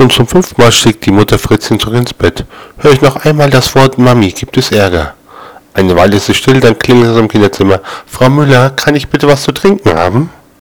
Schon zum fünften Mal schickt die Mutter Fritzchen zurück ins Bett. Hör ich noch einmal das Wort Mami, gibt es Ärger. Eine Weile ist es still, dann klingelt es im Kinderzimmer. Frau Müller, kann ich bitte was zu trinken haben?